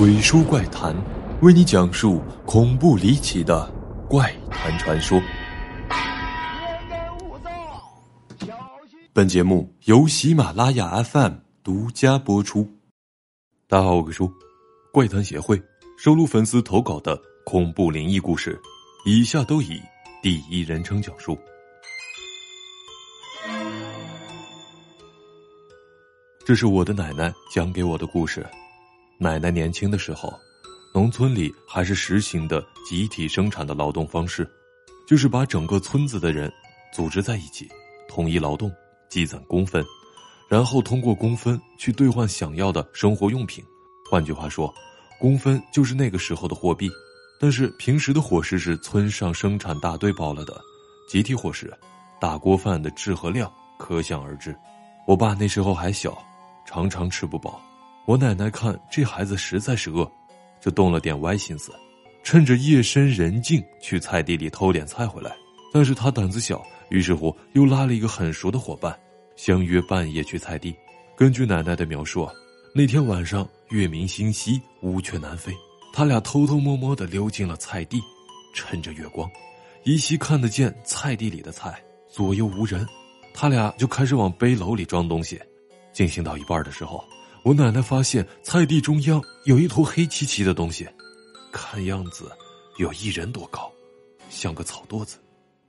鬼说怪谈，为你讲述恐怖离奇的怪谈传说。本节目由喜马拉雅 FM 独家播出。大家好，我是叔，怪谈协会收录粉丝投稿的恐怖灵异故事，以下都以第一人称讲述。这是我的奶奶讲给我的故事。奶奶年轻的时候，农村里还是实行的集体生产的劳动方式，就是把整个村子的人组织在一起，统一劳动，积攒工分，然后通过工分去兑换想要的生活用品。换句话说，工分就是那个时候的货币。但是平时的伙食是村上生产大队包了的，集体伙食，大锅饭的质和量可想而知。我爸那时候还小，常常吃不饱。我奶奶看这孩子实在是饿，就动了点歪心思，趁着夜深人静去菜地里偷点菜回来。但是他胆子小，于是乎又拉了一个很熟的伙伴，相约半夜去菜地。根据奶奶的描述，那天晚上月明星稀，乌鹊南飞，他俩偷偷摸摸的溜进了菜地，趁着月光，依稀看得见菜地里的菜，左右无人，他俩就开始往背篓里装东西。进行到一半的时候。我奶奶发现菜地中央有一坨黑漆漆的东西，看样子有一人多高，像个草垛子。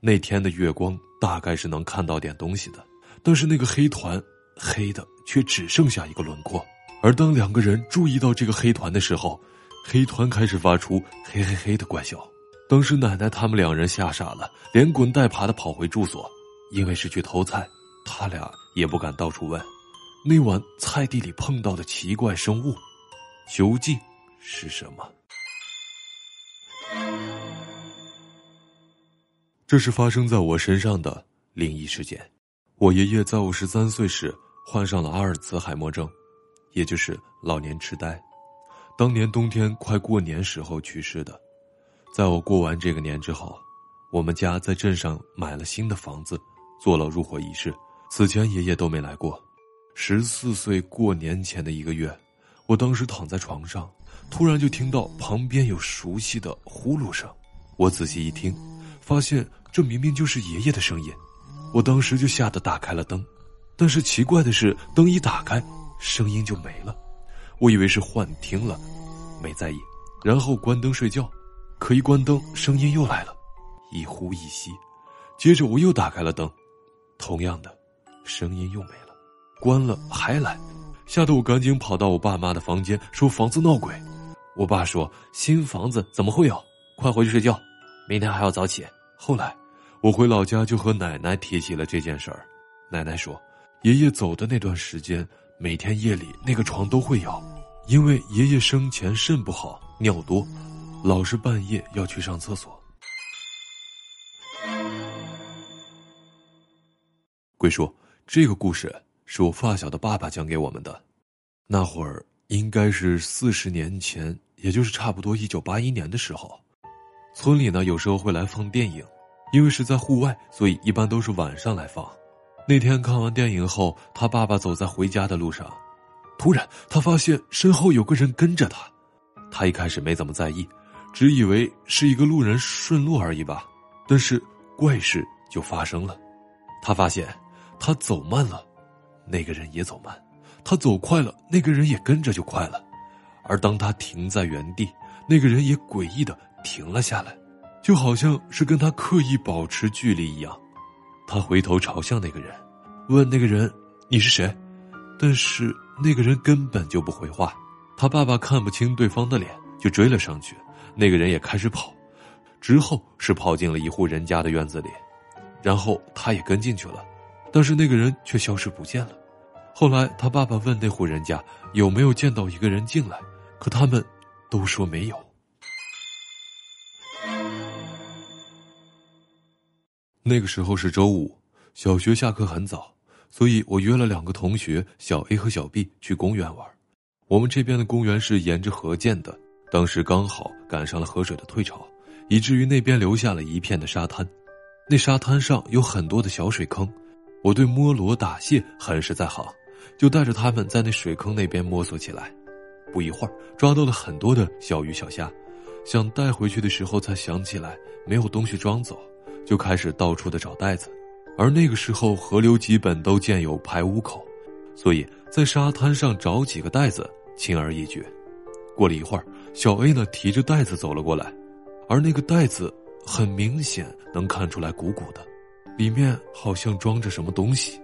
那天的月光大概是能看到点东西的，但是那个黑团黑的却只剩下一个轮廓。而当两个人注意到这个黑团的时候，黑团开始发出嘿嘿嘿的怪笑。当时奶奶他们两人吓傻了，连滚带爬的跑回住所，因为是去偷菜，他俩也不敢到处问。那晚菜地里碰到的奇怪生物，究竟是什么？这是发生在我身上的灵异事件。我爷爷在我十三岁时患上了阿尔茨海默症，也就是老年痴呆。当年冬天快过年时候去世的。在我过完这个年之后，我们家在镇上买了新的房子，做了入伙仪式。此前爷爷都没来过。十四岁过年前的一个月，我当时躺在床上，突然就听到旁边有熟悉的呼噜声。我仔细一听，发现这明明就是爷爷的声音。我当时就吓得打开了灯，但是奇怪的是，灯一打开，声音就没了。我以为是幻听了，没在意，然后关灯睡觉。可一关灯，声音又来了，一呼一吸。接着我又打开了灯，同样的，声音又没了。关了还来，吓得我赶紧跑到我爸妈的房间，说房子闹鬼。我爸说新房子怎么会有？快回去睡觉，明天还要早起。后来我回老家就和奶奶提起了这件事儿，奶奶说爷爷走的那段时间，每天夜里那个床都会摇，因为爷爷生前肾不好，尿多，老是半夜要去上厕所。鬼说这个故事。是我发小的爸爸讲给我们的，那会儿应该是四十年前，也就是差不多一九八一年的时候，村里呢有时候会来放电影，因为是在户外，所以一般都是晚上来放。那天看完电影后，他爸爸走在回家的路上，突然他发现身后有个人跟着他，他一开始没怎么在意，只以为是一个路人顺路而已吧。但是怪事就发生了，他发现他走慢了。那个人也走慢，他走快了，那个人也跟着就快了，而当他停在原地，那个人也诡异的停了下来，就好像是跟他刻意保持距离一样。他回头朝向那个人，问那个人：“你是谁？”但是那个人根本就不回话。他爸爸看不清对方的脸，就追了上去。那个人也开始跑，之后是跑进了一户人家的院子里，然后他也跟进去了。但是那个人却消失不见了。后来他爸爸问那户人家有没有见到一个人进来，可他们都说没有。那个时候是周五，小学下课很早，所以我约了两个同学小 A 和小 B 去公园玩。我们这边的公园是沿着河建的，当时刚好赶上了河水的退潮，以至于那边留下了一片的沙滩。那沙滩上有很多的小水坑。我对摸螺打蟹很是在行，就带着他们在那水坑那边摸索起来。不一会儿抓到了很多的小鱼小虾，想带回去的时候才想起来没有东西装走，就开始到处的找袋子。而那个时候河流基本都建有排污口，所以在沙滩上找几个袋子轻而易举。过了一会儿，小 A 呢提着袋子走了过来，而那个袋子很明显能看出来鼓鼓的，里面好像装着什么东西。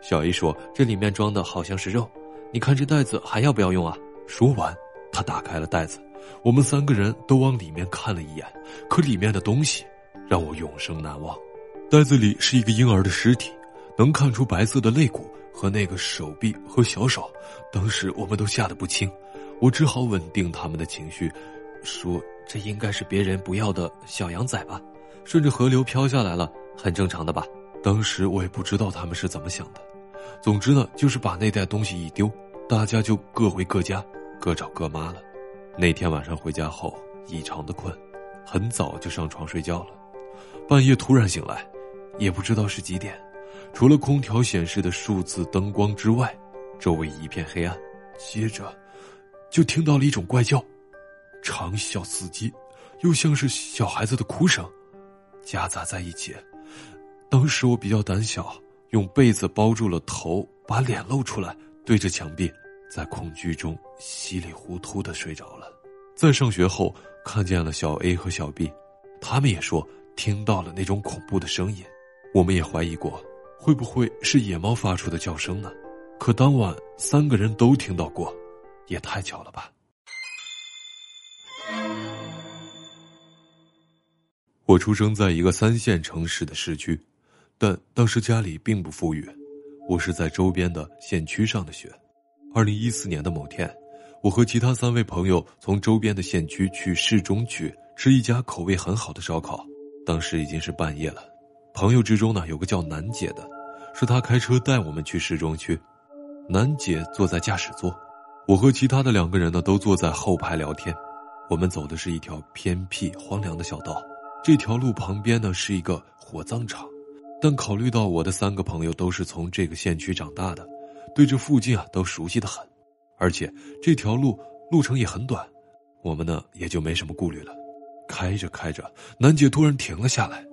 小姨说：“这里面装的好像是肉，你看这袋子还要不要用啊？”说完，他打开了袋子，我们三个人都往里面看了一眼，可里面的东西让我永生难忘。袋子里是一个婴儿的尸体，能看出白色的肋骨和那个手臂和小手。当时我们都吓得不轻，我只好稳定他们的情绪，说：“这应该是别人不要的小羊崽吧，顺着河流飘下来了，很正常的吧。”当时我也不知道他们是怎么想的，总之呢，就是把那袋东西一丢，大家就各回各家，各找各妈了。那天晚上回家后异常的困，很早就上床睡觉了，半夜突然醒来。也不知道是几点，除了空调显示的数字灯光之外，周围一片黑暗。接着，就听到了一种怪叫，长啸刺激，又像是小孩子的哭声，夹杂在一起。当时我比较胆小，用被子包住了头，把脸露出来，对着墙壁，在恐惧中稀里糊涂的睡着了。在上学后，看见了小 A 和小 B，他们也说听到了那种恐怖的声音。我们也怀疑过，会不会是野猫发出的叫声呢？可当晚三个人都听到过，也太巧了吧！我出生在一个三线城市的市区，但当时家里并不富裕，我是在周边的县区上的学。二零一四年的某天，我和其他三位朋友从周边的县区去市中区吃一家口味很好的烧烤，当时已经是半夜了。朋友之中呢，有个叫楠姐的，是她开车带我们去市中区。楠姐坐在驾驶座，我和其他的两个人呢都坐在后排聊天。我们走的是一条偏僻荒凉的小道，这条路旁边呢是一个火葬场。但考虑到我的三个朋友都是从这个县区长大的，对这附近啊都熟悉的很，而且这条路路程也很短，我们呢也就没什么顾虑了。开着开着，楠姐突然停了下来。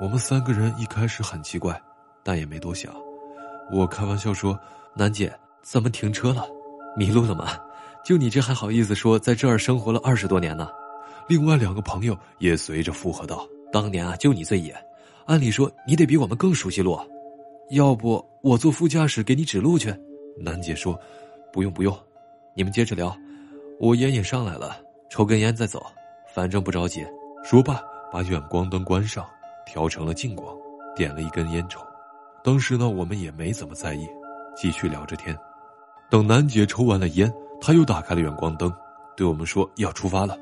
我们三个人一开始很奇怪，但也没多想。我开玩笑说：“楠姐，怎么停车了？迷路了吗？就你这还好意思说在这儿生活了二十多年呢？”另外两个朋友也随着附和道：“当年啊，就你最野，按理说你得比我们更熟悉路，要不我坐副驾驶给你指路去？”楠姐说：“不用不用，你们接着聊，我烟也上来了，抽根烟再走，反正不着急。”说罢，把远光灯关上。调成了近光，点了一根烟抽。当时呢，我们也没怎么在意，继续聊着天。等楠姐抽完了烟，她又打开了远光灯，对我们说要出发了。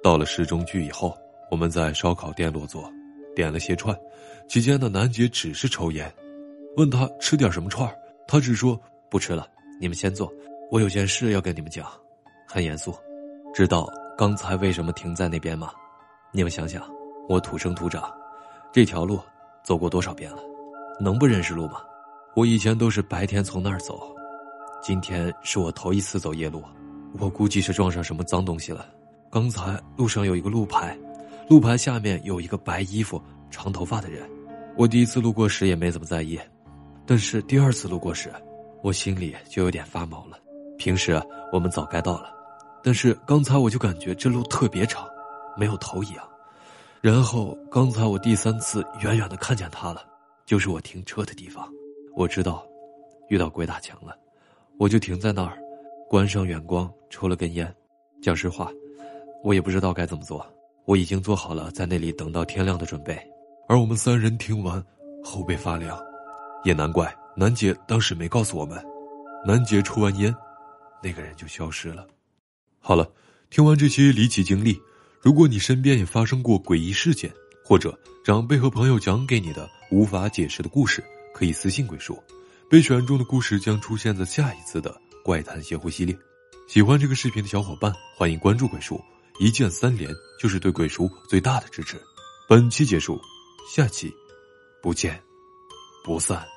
到了市中区以后，我们在烧烤店落座，点了些串。期间呢，楠姐只是抽烟，问他吃点什么串他只说不吃了，你们先坐，我有件事要跟你们讲，很严肃。知道刚才为什么停在那边吗？你们想想，我土生土长。这条路走过多少遍了？能不认识路吗？我以前都是白天从那儿走，今天是我头一次走夜路。我估计是撞上什么脏东西了。刚才路上有一个路牌，路牌下面有一个白衣服、长头发的人。我第一次路过时也没怎么在意，但是第二次路过时，我心里就有点发毛了。平时我们早该到了，但是刚才我就感觉这路特别长，没有头一样。然后刚才我第三次远远的看见他了，就是我停车的地方。我知道，遇到鬼打墙了，我就停在那儿，关上远光，抽了根烟。讲实话，我也不知道该怎么做。我已经做好了在那里等到天亮的准备。而我们三人听完，后背发凉。也难怪楠姐当时没告诉我们。楠姐抽完烟，那个人就消失了。好了，听完这些离奇经历。如果你身边也发生过诡异事件，或者长辈和朋友讲给你的无法解释的故事，可以私信鬼叔，被选中的故事将出现在下一次的怪谈邪乎系列。喜欢这个视频的小伙伴，欢迎关注鬼叔，一键三连就是对鬼叔最大的支持。本期结束，下期不见不散。